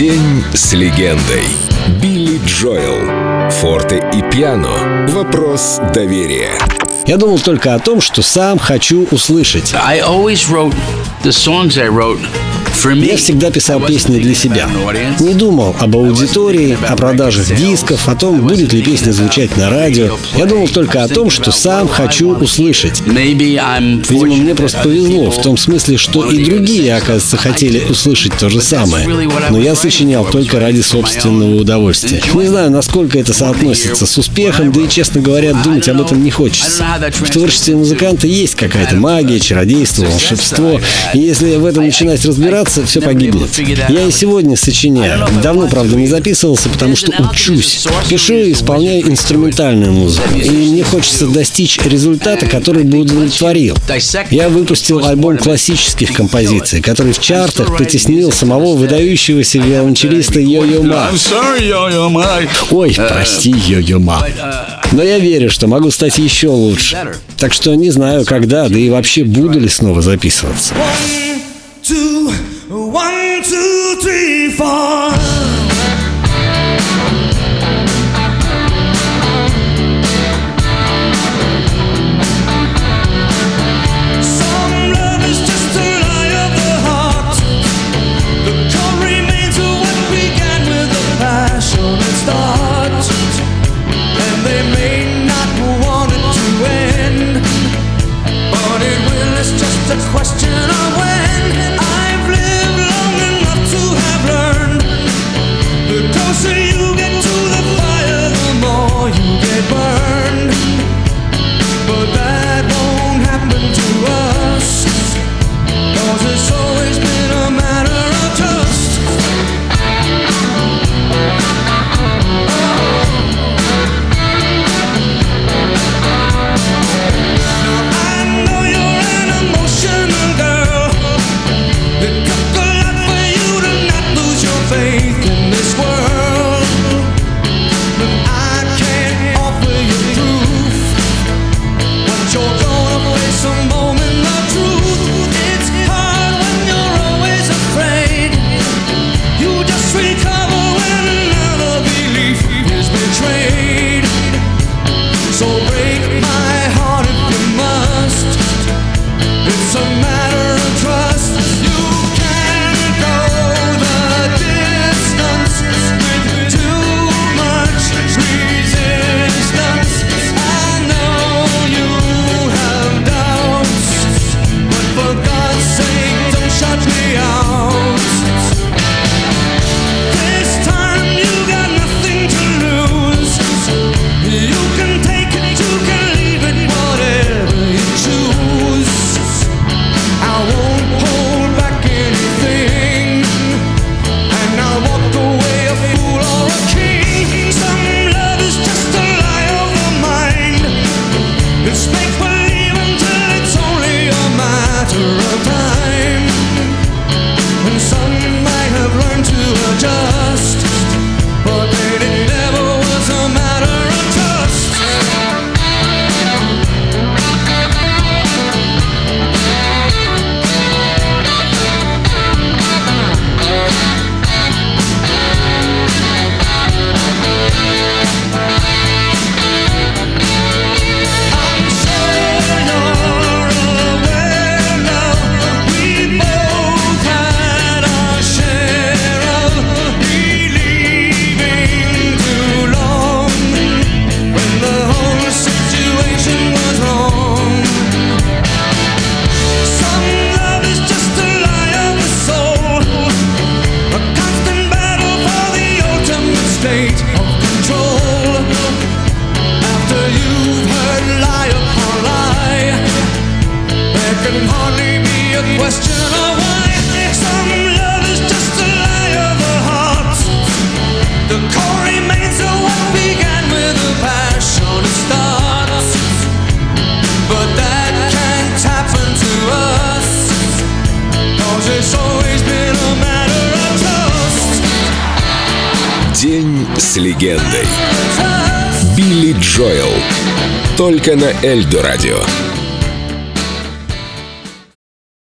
День с легендой. Билли Джоэл. Форте и пиано. Вопрос доверия. Я думал только о том, что сам хочу услышать. I always wrote Я всегда писал песни для себя. Не думал об аудитории, о продажах дисков, о том, будет ли песня звучать на радио. Я думал только о том, что сам хочу услышать. Видимо, мне просто повезло в том смысле, что и другие, оказывается, хотели услышать то же самое. Но я сочинял только ради собственного удовольствия. Не знаю, насколько это соотносится с успехом, да и, честно говоря, думать об этом не хочется. В творчестве музыканта есть какая-то магия, чародейство, волшебство. И если в этом начинать разбираться, все погибнет. Я и сегодня сочиняю. Давно, правда, не записывался, потому что учусь. Пишу и исполняю инструментальную музыку. И мне хочется достичь результата, который бы удовлетворил. Я выпустил альбом классических композиций, который в чартах потеснил самого выдающегося виолончелиста Йо-Йо Ма. Ой, прости, Йо-Йо Ма. Но я верю, что могу стать еще лучше. Так что не знаю, когда, да и вообще буду ли снова записываться. Two, one, two, three, four. Some День с легендой. Билли Джоэл. Только на Эльдо радио.